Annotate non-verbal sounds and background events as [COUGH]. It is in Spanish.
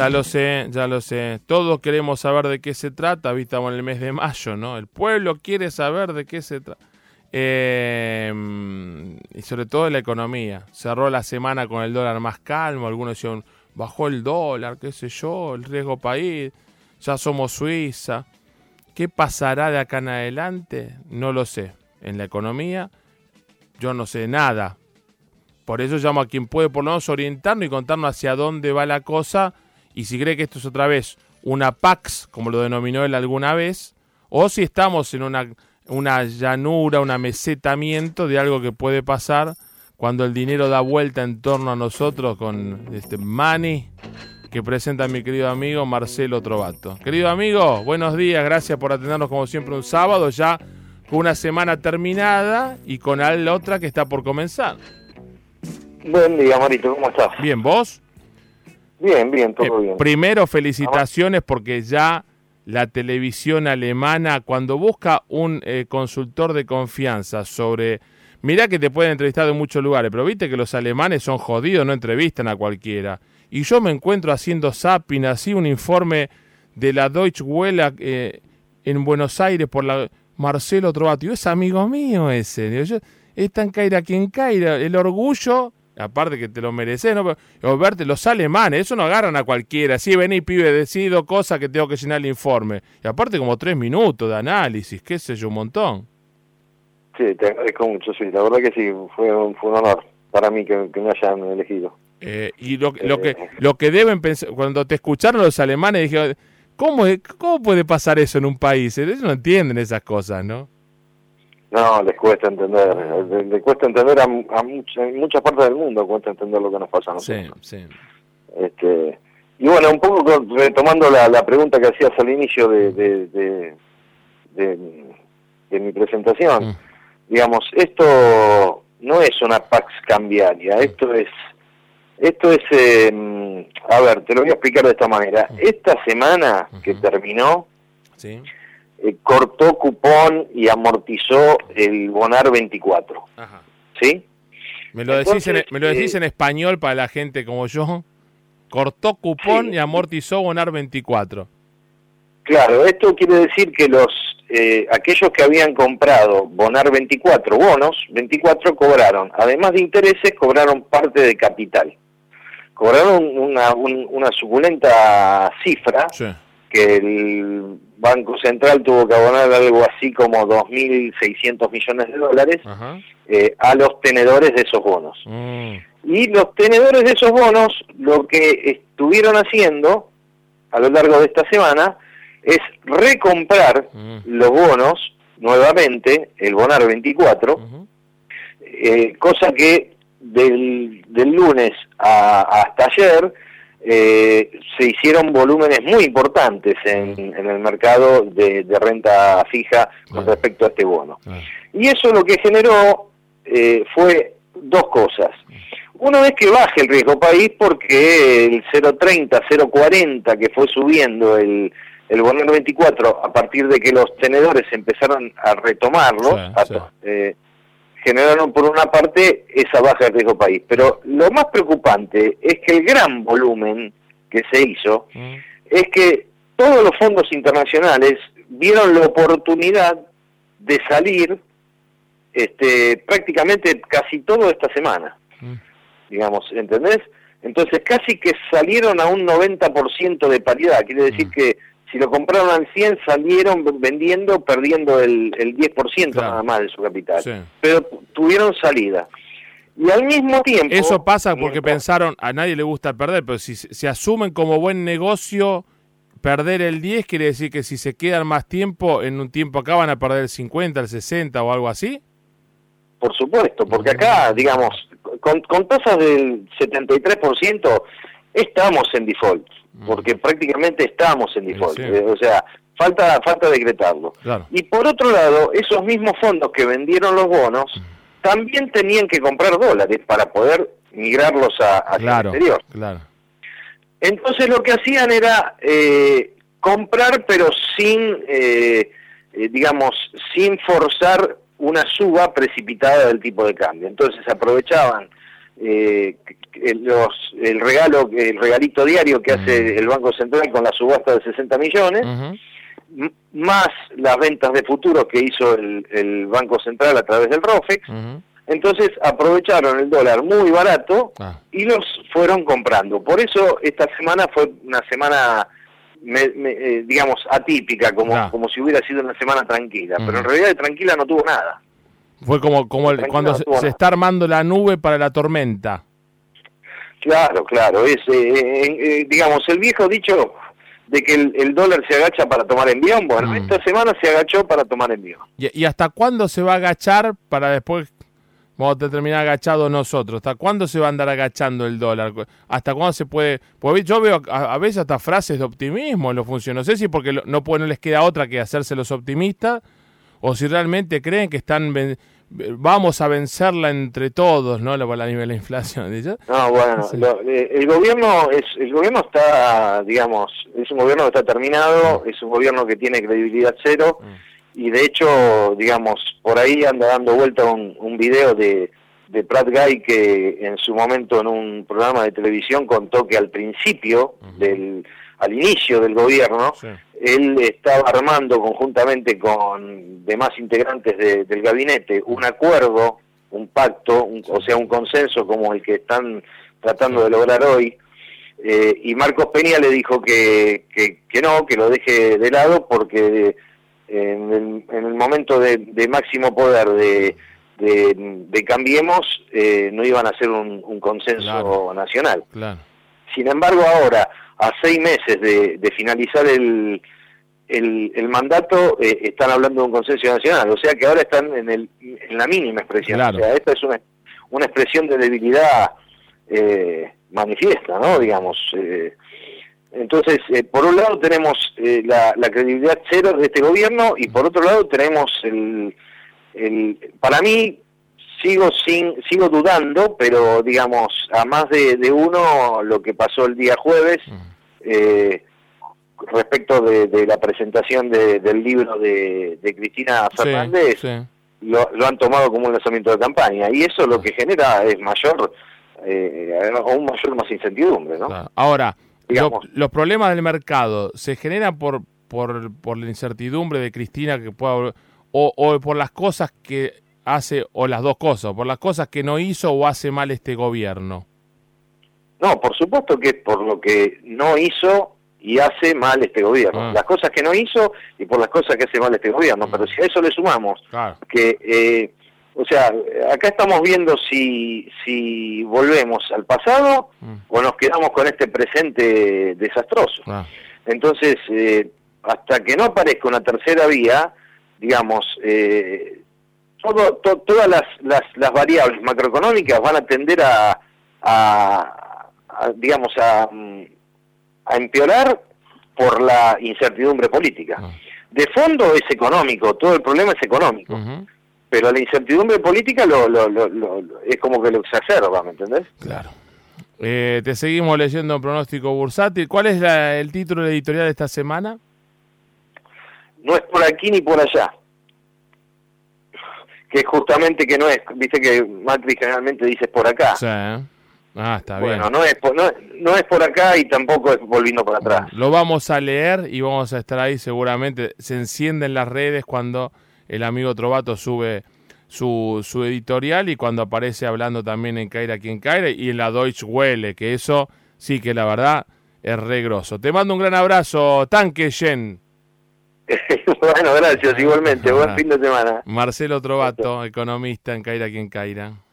Ya lo sé, ya lo sé. Todos queremos saber de qué se trata. Estamos en el mes de mayo, ¿no? El pueblo quiere saber de qué se trata. Eh, y sobre todo la economía. Cerró la semana con el dólar más calmo. Algunos decían, bajó el dólar, qué sé yo, el riesgo país. Ya somos Suiza. ¿Qué pasará de acá en adelante? No lo sé. En la economía, yo no sé nada. Por eso llamo a quien puede por lo menos orientarnos y contarnos hacia dónde va la cosa y si cree que esto es otra vez una PAX, como lo denominó él alguna vez, o si estamos en una, una llanura, un amesetamiento de algo que puede pasar cuando el dinero da vuelta en torno a nosotros con este money que presenta mi querido amigo Marcelo Trovato. Querido amigo, buenos días, gracias por atendernos como siempre un sábado, ya con una semana terminada y con la otra que está por comenzar. Buen día, Marito, ¿cómo estás? Bien, ¿vos? Bien, bien, todo Eh, bien. Primero, felicitaciones porque ya la televisión alemana, cuando busca un eh, consultor de confianza sobre... Mirá que te pueden entrevistar de muchos lugares, pero viste que los alemanes son jodidos, no entrevistan a cualquiera. Y yo me encuentro haciendo zapping, así un informe de la Deutsche Welle eh, en Buenos Aires por la Marcelo Trovato. Y es amigo mío ese. Yo, es tan caira quien caira. El orgullo aparte que te lo mereces, ¿no? Pero, verte, los alemanes, eso no agarran a cualquiera. Sí, vení, pibe, decido cosas que tengo que llenar el informe. Y aparte como tres minutos de análisis, qué sé yo, un montón. Sí, te agradezco mucho, sí. La verdad que sí, fue un, fue un honor para mí que, que me hayan elegido. Eh, y lo, lo, que, lo que deben pensar, cuando te escucharon los alemanes, dije, ¿cómo, ¿cómo puede pasar eso en un país? Ellos no entienden esas cosas, ¿no? No, les cuesta entender, les, les cuesta entender a, a mucha, en muchas partes del mundo, cuesta entender lo que nos pasa a nosotros. Sí, sí. Este, y bueno, un poco retomando la, la pregunta que hacías al inicio de, de, de, de- de mi presentación, Mm. digamos, esto no es una pax cambiaria, esto es, esto es, eh, a ver, te lo voy a explicar de esta manera. Esta semana que terminó, Sí. Eh, cortó cupón y amortizó el Bonar 24, Ajá. ¿sí? Me lo, decís en, Entonces, me lo decís eh, en español para la gente como yo. Cortó cupón Sí. y amortizó Bonar 24. Claro, esto quiere decir que los eh, aquellos que habían comprado Bonar 24 bonos, 24 cobraron, además de intereses, cobraron parte de capital. Cobraron una, un- una suculenta cifra Sí. Que el Banco Central tuvo que abonar algo así como 2.600 millones de dólares eh, a los tenedores de esos bonos. Mm. Y los tenedores de esos bonos lo que estuvieron haciendo a lo largo de esta semana es recomprar Mm. los bonos nuevamente, el Bonar 24, Ujú. eh, cosa que del, del lunes a- hasta ayer eh, se hicieron volúmenes muy importantes en, en el mercado de, de renta fija con respecto a este bono. Y eso lo que generó eh, fue dos cosas. Uno es que baje el riesgo país porque el 0.30, 0.40 que fue subiendo el, el bono 24 a partir de que los tenedores empezaron a retomarlo, Sí, a sí. eh, generaron por una parte esa baja del riesgo país. Pero lo más preocupante es que el gran volumen que se hizo Mm. es que todos los fondos internacionales vieron la oportunidad de salir este, prácticamente casi todo esta semana, Mm. digamos, ¿entendés? Entonces casi que salieron a un 90% de paridad, quiere decir Mm. que si lo compraron al 100 salieron vendiendo, perdiendo el, el 10% Claro. nada más de su capital, Sí. pero tuvieron salida. Y al mismo tiempo... Eso pasa porque mientras- pensaron, a nadie le gusta perder, pero si se asumen como buen negocio, perder el 10 quiere decir que si se quedan más tiempo, en un tiempo acá van a perder el 50, el 60 o algo así. Por supuesto, porque acá, digamos, con, con tasas del 73% estamos en default, porque prácticamente estamos en default. Sí. eh, o sea, falta falta decretarlo. Claro. Y por otro lado, esos mismos fondos que vendieron los bonos también tenían que comprar dólares para poder migrarlos a, hacia Claro, el exterior. claro. Entonces lo que hacían era eh, comprar, pero sin, eh, eh, digamos, sin forzar una suba precipitada del tipo de cambio. Entonces aprovechaban eh, los, el regalo, el regalito diario que hace el Banco Central con la subasta de 60 millones, más las ventas de futuros que hizo el, Banco Central a través del ROFEX. Entonces aprovecharon el dólar muy barato ah. y los fueron comprando. Por eso esta semana fue una semana, eh, digamos, atípica, como, ah. como si hubiera sido una semana tranquila. Pero en realidad de tranquila no tuvo nada. Fue como, como cuando se, está armando la nube para la tormenta. Claro, claro. Es, eh, eh, digamos, el viejo dicho de que el, dólar se agacha para tomar envión. Bueno, mm. esta semana se agachó para tomar envío. ¿Y, hasta cuándo se va a agachar para después vamos a terminar agachados nosotros? ¿Hasta cuándo se va a andar agachando el dólar? ¿Hasta cuándo se puede...? Pues yo veo a, veces hasta frases de optimismo en los funcionarios. No sé si porque no, no les queda otra que hacerse los optimistas o si realmente creen que están vamos a vencerla entre todos, ¿no? La, nivel de la inflación. [LAUGHS] No, bueno, eh, el gobierno es el gobierno está, digamos, es un gobierno que está terminado, mm. es un gobierno que tiene credibilidad cero mm. y de hecho, digamos, por ahí anda dando vuelta un, un video de de Pratt Guy que en su momento en un programa de televisión contó que al principio del al inicio del gobierno él estaba armando conjuntamente con demás integrantes del gabinete un acuerdo, un pacto, o sea, un consenso como el que están tratando de lograr hoy, eh, y Marcos Peña le dijo que, que, no, que lo deje de lado porque en, el, momento de, máximo poder de, de, Cambiemos eh, no iban a hacer un, consenso nacional. Sin embargo, ahora a seis meses de, finalizar el, el, mandato, eh, están hablando de un consenso nacional. O sea que ahora están en, el, en la mínima expresión. O sea, esta es una, una expresión de debilidad eh, manifiesta, ¿no? Digamos. Eh, entonces, por un lado tenemos la, la, credibilidad cero de este gobierno y por otro lado tenemos el, el para mí sigo sin sigo dudando pero digamos a más de, de uno lo que pasó el día jueves mm eh, respecto de, la presentación del libro de, Cristina Fernández, Lo, han tomado como un lanzamiento de campaña y eso lo que genera es mayor, eh, un mayor más incertidumbre. ¿no? Ahora, los problemas del mercado se generan por, por, por la incertidumbre de Cristina que pueda, o, o por las cosas que hace, o las dos cosas, por las cosas que no hizo o hace mal este gobierno. No, por supuesto que es por lo que no hizo y hace mal este gobierno. Ah. Las cosas que no hizo y por las cosas que hace mal este gobierno. Pero si a eso le sumamos que, eh, o sea, acá estamos viendo si, si volvemos al pasado mm. o nos quedamos con este presente desastroso. Ah. Entonces, eh, hasta que no aparezca una tercera vía, digamos, eh, todo, todas las, las, las, variables macroeconómicas van a tender a, digamos, a, a, empeorar por la incertidumbre política. Ah. De fondo es económico, todo el problema es económico. Pero la incertidumbre política lo, lo, lo, es como que lo exacerba, ¿me entendés? Claro. Eh, te seguimos leyendo pronóstico bursátil. ¿Cuál es el título editorial de esta semana? No es por aquí ni por allá. Que justamente que no es, viste que Macri generalmente dice por acá. Sí. Ah, está bien. Bueno, no es, por, no, es por acá y tampoco es volviendo por atrás. Lo vamos a leer y vamos a estar ahí seguramente. Se encienden las redes cuando el amigo Trovato sube su, su editorial y cuando aparece hablando también en Caira quien Caira y en la Deutsche Welle, que eso sí que la verdad es regroso. Te mando un gran abrazo, Tanque Jen. [LAUGHS] bueno, gracias, igualmente. Buen fin de semana. Marcelo Trovato, economista en Caira quien Caira.